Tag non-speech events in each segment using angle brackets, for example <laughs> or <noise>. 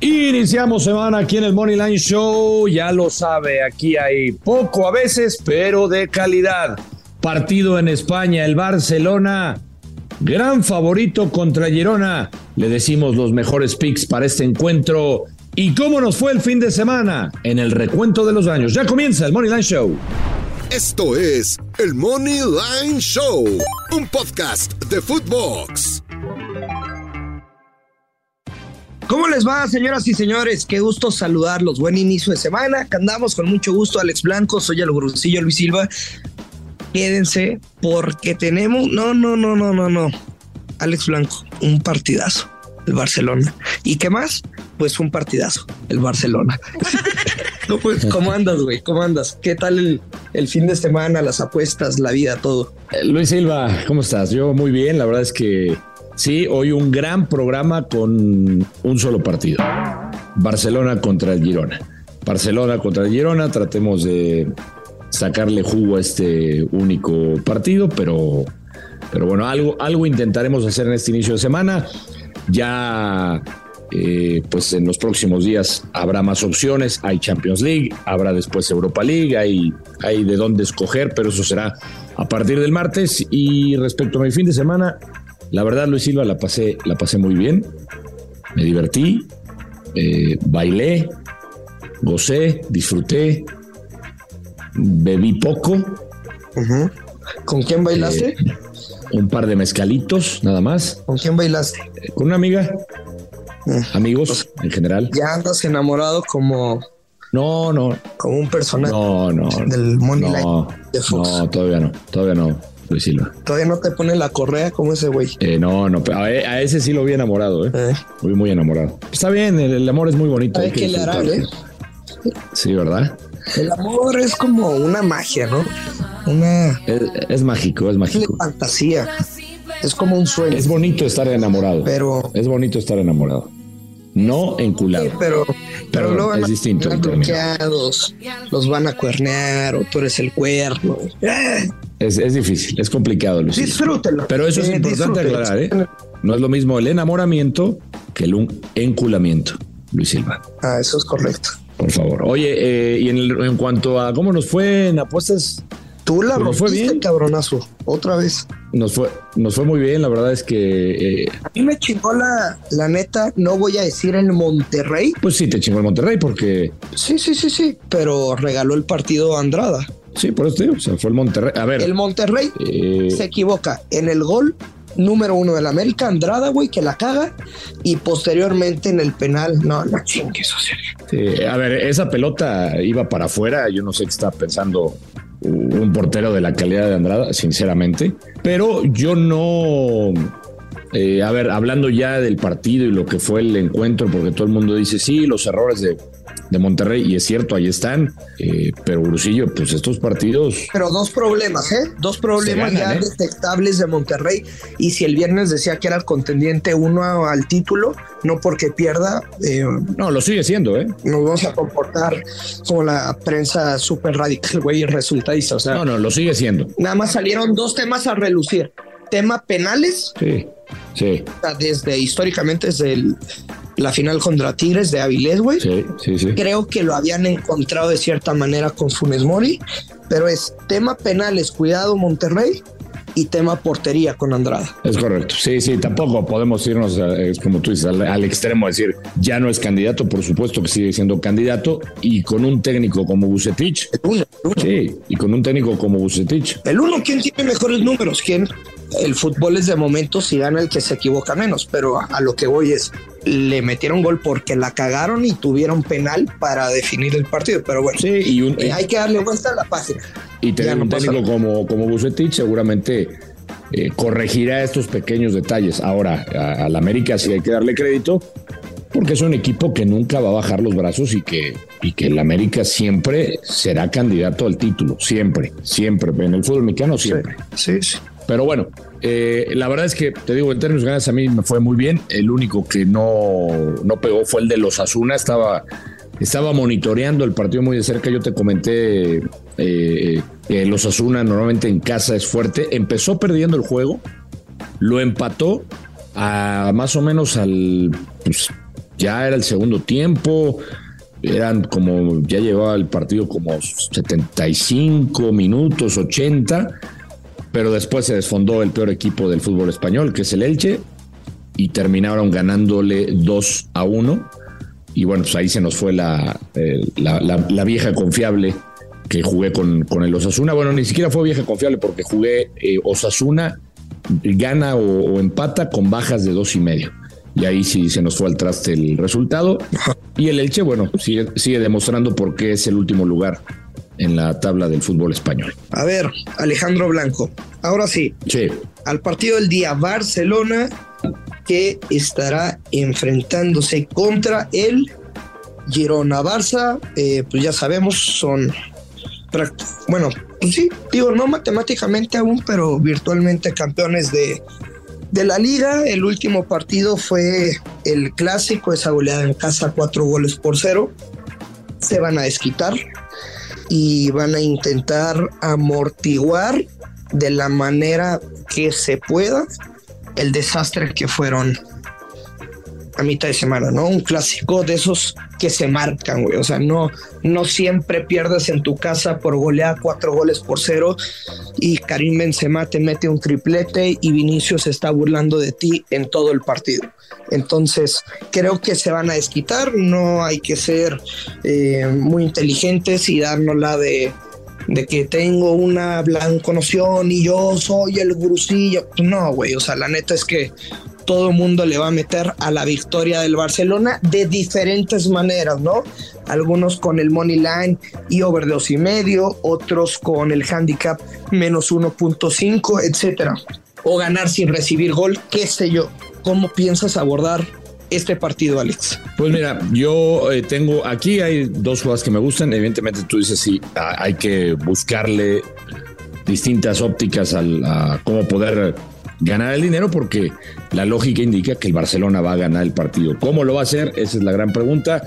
Iniciamos semana aquí en el Money Line Show. Ya lo sabe, aquí hay poco a veces, pero de calidad. Partido en España, el Barcelona, gran favorito contra Girona. Le decimos los mejores picks para este encuentro. ¿Y cómo nos fue el fin de semana? En el recuento de los años. Ya comienza el Money Line Show. Esto es el Money Line Show, un podcast de Footbox. ¿Cómo les va, señoras y señores? Qué gusto saludarlos. Buen inicio de semana. Andamos con mucho gusto, Alex Blanco. Soy el Luis Silva. Quédense porque tenemos. No, no, no, no, no, no. Alex Blanco, un partidazo. El Barcelona. ¿Y qué más? Pues un partidazo. El Barcelona. <laughs> no, pues, ¿cómo andas, güey? ¿Cómo andas? ¿Qué tal el, el fin de semana, las apuestas, la vida, todo? Eh, Luis Silva, ¿cómo estás? Yo muy bien. La verdad es que Sí, hoy un gran programa con un solo partido. Barcelona contra el Girona. Barcelona contra el Girona, tratemos de sacarle jugo a este único partido, pero, pero bueno, algo, algo intentaremos hacer en este inicio de semana. Ya eh, pues en los próximos días habrá más opciones, hay Champions League, habrá después Europa League, hay, hay de dónde escoger, pero eso será a partir del martes. Y respecto a mi fin de semana, la verdad, Luis Silva, la pasé, la pasé muy bien. Me divertí, eh, bailé, gocé, disfruté, bebí poco. ¿Con quién bailaste? Eh, un par de mezcalitos, nada más. ¿Con quién bailaste? Eh, con una amiga. Amigos, en general. Ya andas enamorado como. No, no. Como un personaje. No, no. Del Money no, de Fox. No, todavía no. Todavía no. Luis Silva. Todavía no te pone la correa como ese güey. Eh, no, no, a, a, ese sí lo vi enamorado, ¿eh? eh. Muy, muy enamorado. Está bien, el, el amor es muy bonito. Hay que le ¿eh? Sí, ¿verdad? El amor es como una magia, ¿no? Una. Es, es mágico, es mágico. Es fantasía. Es como un sueño. Es bonito estar enamorado. Pero. Es bonito estar enamorado. No enculado. Sí, pero. Pero, pero luego es distinto. Bloqueados, los van a cuernear o tú eres el cuerno. Es, es difícil, es complicado, Luis. Disfrútelo. Pero eso es Eh, importante aclarar, ¿eh? No es lo mismo el enamoramiento que el enculamiento, Luis Silva. Ah, eso es correcto. Por favor. Oye, eh, y en, el- en cuanto a cómo nos fue en apuestas, Tú la nos fue bien. cabronazo. Otra vez. nos fue, nos fue muy bien. La verdad es que, eh, A mí me chingó la, la neta, no voy a decir el Monterrey. pues sí, te chingó el Monterrey porque, Sí, sí, sí, sí. Pero regaló el partido a Andrada. Sí, por eso te digo, o sea, fue el Monterrey. A ver, El Monterrey eh, se equivoca en el gol número uno del América, Andrada, güey, que la caga. Y posteriormente en el penal, no, no chingues, o sea. sí, a ver, esa pelota iba para afuera. Yo no sé qué está pensando un portero de la calidad de Andrada, sinceramente. Pero yo no. eh, a ver, hablando ya del partido y lo que fue el encuentro, porque todo el mundo dice, sí, los errores de, de Monterrey, y es cierto, ahí están, eh, pero Brusillo, pues estos partidos, Pero dos problemas, ¿eh? Dos problemas ganan, ya ¿eh? detectables de Monterrey. Y si el viernes decía que era el contendiente uno al título, no porque pierda, eh, no, lo sigue siendo, ¿eh? nos vamos a comportar como la prensa súper radical, güey, y resultadista. O sea, No, no, lo sigue siendo. nada más salieron dos temas a relucir. Tema penales, Sí, sí, desde históricamente, desde el- la final contra Tigres de Avilés, güey. sí, sí, sí. Creo que lo habían encontrado de cierta manera con Funes Mori, pero es tema penales, cuidado Monterrey, y tema portería con Andrada. Es correcto. Sí, sí, tampoco podemos irnos, es como tú dices, al, al extremo, decir, ya no es candidato, por supuesto que sigue siendo candidato, y con un técnico como Bucetich, El uno, el uno. sí, y con un técnico como Bucetich, El uno, ¿quién tiene mejores números? ¿Quién? El fútbol es de momentos y gana el que se equivoca menos, pero a, a lo que voy es, le metieron gol porque la cagaron y tuvieron penal para definir el partido, pero bueno, sí, y, un, eh, hay que darle vuelta a la página. y tener no un técnico nada. como, como Bucetich seguramente eh, corregirá estos pequeños detalles. Ahora, a- al América sí hay que darle crédito, porque es un equipo que nunca va a bajar los brazos y que, y que el América siempre será candidato al título, siempre, siempre, en el fútbol mexicano siempre. Sí, sí. Pero bueno, eh, la verdad es que te digo, en términos generales a mí me fue muy bien. El único que no, no pegó fue el de los Asuna. Estaba, estaba monitoreando el partido muy de cerca. Yo te comenté eh, que los Asuna normalmente en casa es fuerte. Empezó perdiendo el juego, lo empató a más o menos al pues, ya era el segundo tiempo, eran como, ya llevaba el partido como 75 minutos, 80, pero después se desfondó el peor equipo del fútbol español, que es el Elche, y terminaron ganándole 2 a 1. Y bueno, pues ahí se nos fue la, la, vieja confiable que jugué con, con, el Osasuna. Bueno, ni siquiera fue vieja confiable porque jugué eh, Osasuna, gana o, o, empata con bajas de dos y medio y ahí sí se nos fue al traste el resultado. Y el Elche, bueno, sigue, sigue demostrando por qué es el último lugar en la tabla del fútbol español. A ver, Alejandro Blanco, ahora sí. Sí. Al partido del día, Barcelona, que estará enfrentándose contra el Girona. Barça, eh, pues ya sabemos, son. Bueno, pues sí, digo, no matemáticamente aún, pero virtualmente campeones de, de la liga, el último partido fue el clásico, esa goleada en casa, cuatro goles por cero. Se van a desquitar y van a intentar amortiguar de la manera que se pueda el desastre que fueron a mitad de semana, ¿no? Un clásico de esos que se marcan, güey. O sea, no, no siempre pierdes en tu casa por golear cuatro goles por cero y Karim Benzema te mete un triplete y Vinicius se está burlando de ti en todo el partido. Entonces, creo que se van a desquitar. No hay que ser eh, muy inteligentes y darnos la de que tengo una blanco noción y yo soy el gurusillo. No, güey, o sea, la neta es que todo mundo le va a meter a la victoria del Barcelona de diferentes maneras, ¿no? Algunos con el money line y over dos y medio, otros con el handicap menos 1.5, etcétera. O ganar sin recibir gol, qué sé yo. ¿Cómo piensas abordar este partido, Alex? Pues mira, yo eh, tengo aquí hay dos jugadas que me gustan. Evidentemente, tú dices sí, hay que buscarle distintas ópticas a cómo poder ganar el dinero porque la lógica indica que el Barcelona va a ganar el partido. ¿Cómo lo va a hacer? Esa es la gran pregunta.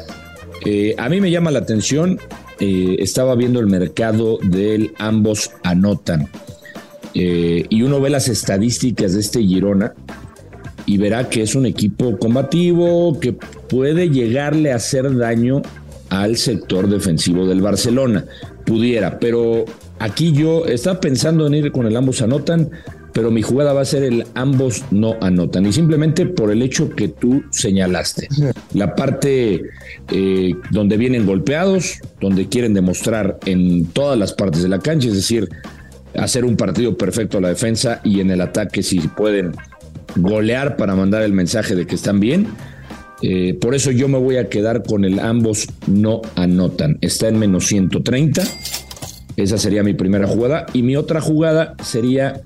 Eh, a mí me llama la atención, eh, estaba viendo el mercado del ambos anotan eh, y uno ve las estadísticas de este Girona y verá que es un equipo combativo que puede llegarle a hacer daño al sector defensivo del Barcelona. Pudiera, pero aquí yo estaba pensando en ir con el ambos anotan pero mi jugada va a ser el ambos no anotan. Y simplemente por el hecho que tú señalaste. La parte eh, donde vienen golpeados, donde quieren demostrar en todas las partes de la cancha, es decir, hacer un partido perfecto a la defensa y en el ataque si pueden golear para mandar el mensaje de que están bien. Eh, por eso yo me voy a quedar con el ambos no anotan. Está en menos 130. Esa sería mi primera jugada. Y mi otra jugada sería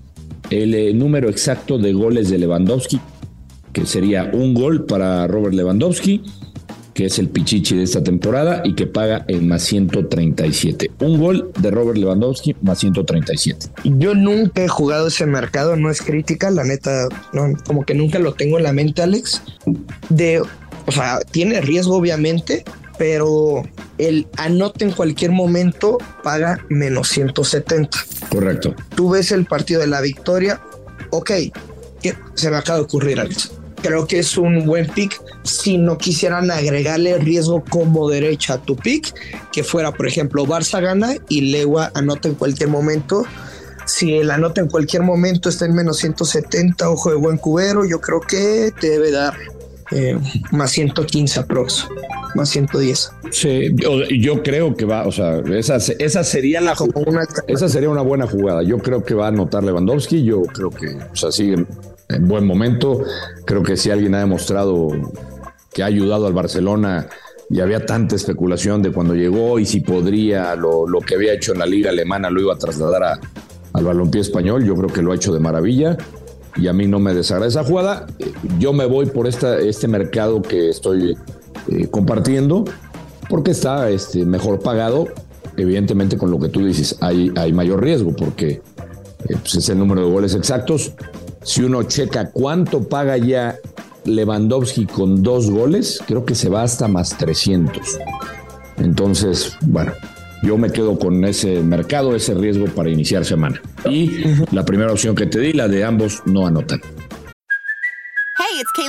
el eh, número exacto de goles de Lewandowski, que sería un gol para Robert Lewandowski, que es el pichichi de esta temporada y que paga en más 137. Un gol de Robert Lewandowski más 137. Yo nunca he jugado ese mercado, no es crítica, la neta, como que nunca lo tengo en la mente, Alex. De, o sea, tiene riesgo obviamente, pero el anote en cualquier momento paga menos 170. Correcto. Tú ves el partido de la victoria, ok, se me acaba de ocurrir, Alex. Creo que es un buen pick si no quisieran agregarle riesgo como derecha a tu pick, que fuera, por ejemplo, Barça gana y Legua anota en cualquier momento. Si el anota en cualquier momento está en menos 170, ojo de buen cubero, yo creo que te debe dar eh, más 115 aprox, más 110. Sí, yo, creo que va, o sea, esa, esa sería la una, esa sería una buena jugada. Yo creo que va a anotar Lewandowski, yo creo que, o sea, sigue en buen momento. Creo que si alguien ha demostrado que ha ayudado al Barcelona y había tanta especulación de cuando llegó y si podría lo, lo que había hecho en la liga alemana lo iba a trasladar a, al balompié español, yo creo que lo ha hecho de maravilla y a mí no me desagrada esa jugada. Yo me voy por esta, este mercado que estoy eh, compartiendo porque está este, mejor pagado. Evidentemente, con lo que tú dices, hay, hay mayor riesgo porque eh, pues, es el número de goles exactos. Si uno checa cuánto paga ya Lewandowski con dos goles, creo que se va hasta más 300. Entonces, bueno, yo me quedo con ese mercado, ese riesgo para iniciar semana. Y la primera opción que te di, la de ambos no anotan.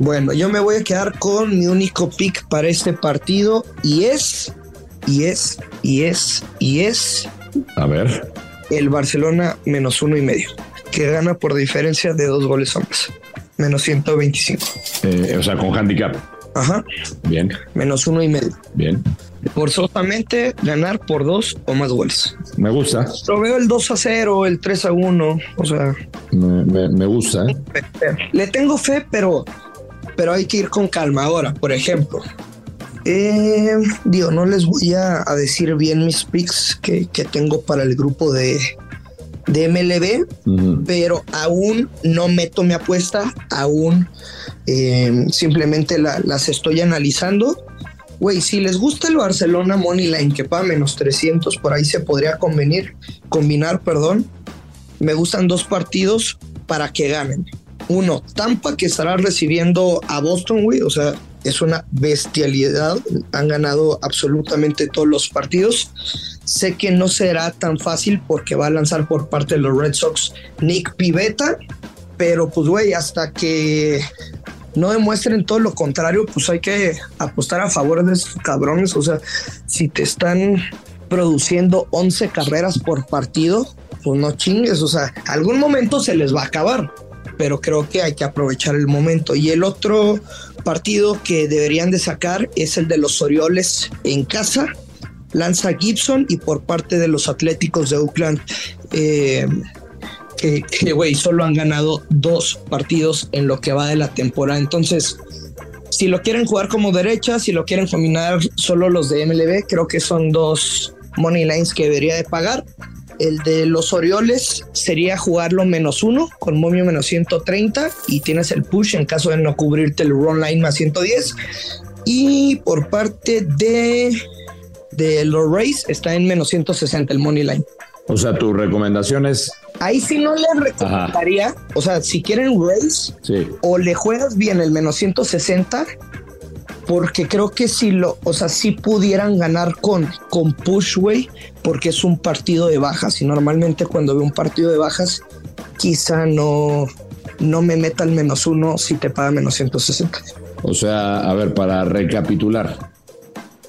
Bueno, yo me voy a quedar con mi único pick para este partido y es, y es, y es, y es A ver. el Barcelona menos uno y medio, que gana por diferencia de dos goles a más, menos 125. Eh, o sea, con handicap. Ajá, Bien, menos uno y medio. bien. Forzosamente ganar por dos o más goles. Me gusta. Lo veo el 2 a 0, el 3 a 1, o sea, Me, me- me gusta. ¿eh? le tengo fe, pero, pero hay que ir con calma. Ahora, por ejemplo, eh, digo, no les voy a, a decir bien mis picks que, que tengo para el grupo de, de MLB, pero aún no meto mi apuesta, aún eh, simplemente la- las estoy analizando. Güey, si les gusta el Barcelona Money Line que paga menos 300, por ahí se podría convenir, combinar, perdón. Me gustan dos partidos para que ganen. Uno, Tampa que estará recibiendo a Boston, güey, o sea, es una bestialidad. Han ganado absolutamente todos los partidos. Sé que no será tan fácil porque va a lanzar por parte de los Red Sox Nick Pivetta, pero pues, güey, hasta que no demuestren todo lo contrario, pues hay que apostar a favor de esos cabrones. O sea, si te están produciendo 11 carreras por partido, pues no chingues. O sea, algún momento se les va a acabar, pero creo que hay que aprovechar el momento. Y el otro partido que deberían de sacar es el de los Orioles en casa. Lanza Gibson y por parte de los Atléticos de Oakland. eh, que, güey, solo han ganado dos partidos en lo que va de la temporada. Entonces, si lo quieren jugar como derecha, si lo quieren combinar solo los de MLB, creo que son dos money lines que debería de pagar. El de los Orioles sería jugarlo menos uno con momio menos 130 y tienes el push en caso de no cubrirte el run line más 110. Y por parte de, de los Rays está en menos 160 el money line. O sea, tu recomendación es. Ahí sí no les recomendaría, o sea, si quieren Rays, Sí. o le juegas bien el menos 160, porque creo que si lo, o sea, si pudieran ganar con, con Pushway, porque es un partido de bajas, y normalmente cuando veo un partido de bajas, quizá no, no me meta el menos uno si te paga menos 160. O sea, a ver, para recapitular,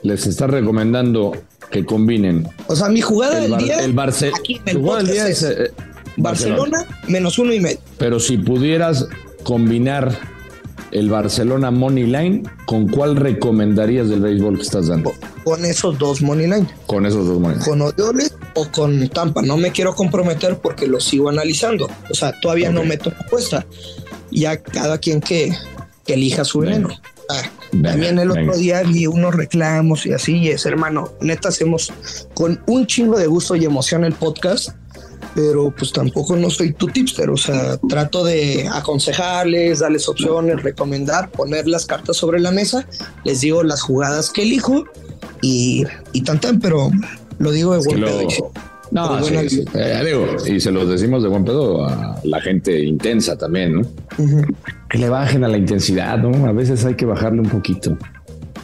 les está recomendando que combinen O sea, mi jugada el, del día, el Barce- aquí en el tu jugada del podcast día es es, eh, Barcelona menos uno y medio. Pero si pudieras combinar el Barcelona Money Line, ¿con cuál recomendarías del béisbol que estás dando? Con esos dos money line. Con esos dos money. con Orioles o con Tampa. No me quiero comprometer porque lo sigo analizando. O sea, todavía no Ok. meto apuesta. Ya cada quien que, que elija su veneno. Ah, Venga, también el otro venga. día vi unos reclamos y así, y es hermano, neta hacemos con un chingo de gusto y emoción el podcast, pero pues tampoco no soy tu tipster, o sea, trato de aconsejarles, darles opciones, recomendar, poner las cartas sobre la mesa, les digo las jugadas que elijo y, y tan tan, pero lo digo de Que buen lo- pedo. y sí. No, sí. Eh, digo, y se los decimos de buen pedo a la gente intensa también, ¿no? Que le bajen a la intensidad, ¿no? A veces hay que bajarle un poquito.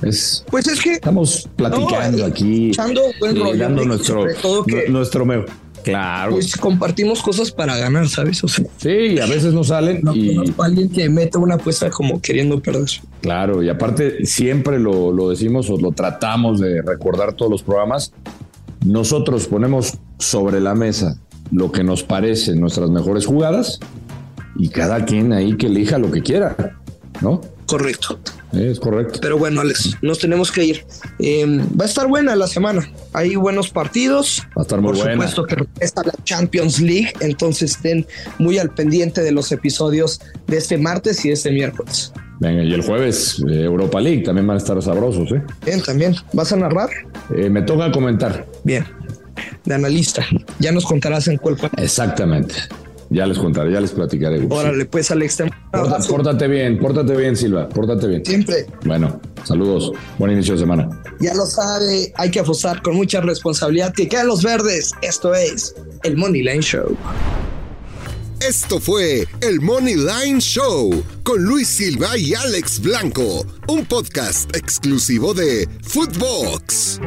Es, Pues es que estamos platicando No, aquí, echando buen y rollo, dando Rick, nuestro, todo que- nuestro meo. Claro. pues compartimos cosas para ganar, ¿sabes? O sea, sí, a veces no salen no y conozco a alguien que mete una apuesta como queriendo perder. Claro, y aparte siempre lo, lo decimos o lo tratamos de recordar todos los programas. Nosotros ponemos sobre la mesa lo que nos parecen nuestras mejores jugadas y cada quien ahí que elija lo que quiera, ¿no? Correcto. Es correcto. Pero bueno, Alex, nos tenemos que ir. Eh, va a estar buena la semana. Hay buenos partidos. Va a estar muy Por buena. supuesto que está la Champions League, entonces estén muy al pendiente de los episodios de este martes y de este miércoles. Venga, y el jueves eh, Europa League también van a estar sabrosos, ¿eh? Bien, también. ¿Vas a narrar? Eh, me toca comentar. Bien. De analista. Ya nos contarás en cuál. Exactamente. Ya les contaré, ya les platicaré. Órale, pues Alex, te Porta- pórtate bien, pórtate bien, Silva, pórtate bien. siempre. Bueno, saludos. Buen inicio de semana. Ya lo sabe, hay que apostar con mucha responsabilidad. Que quedan los verdes. Esto es el Money Line Show. Esto fue el Money Line Show con Luis Silva y Alex Blanco, un podcast exclusivo de Footbox.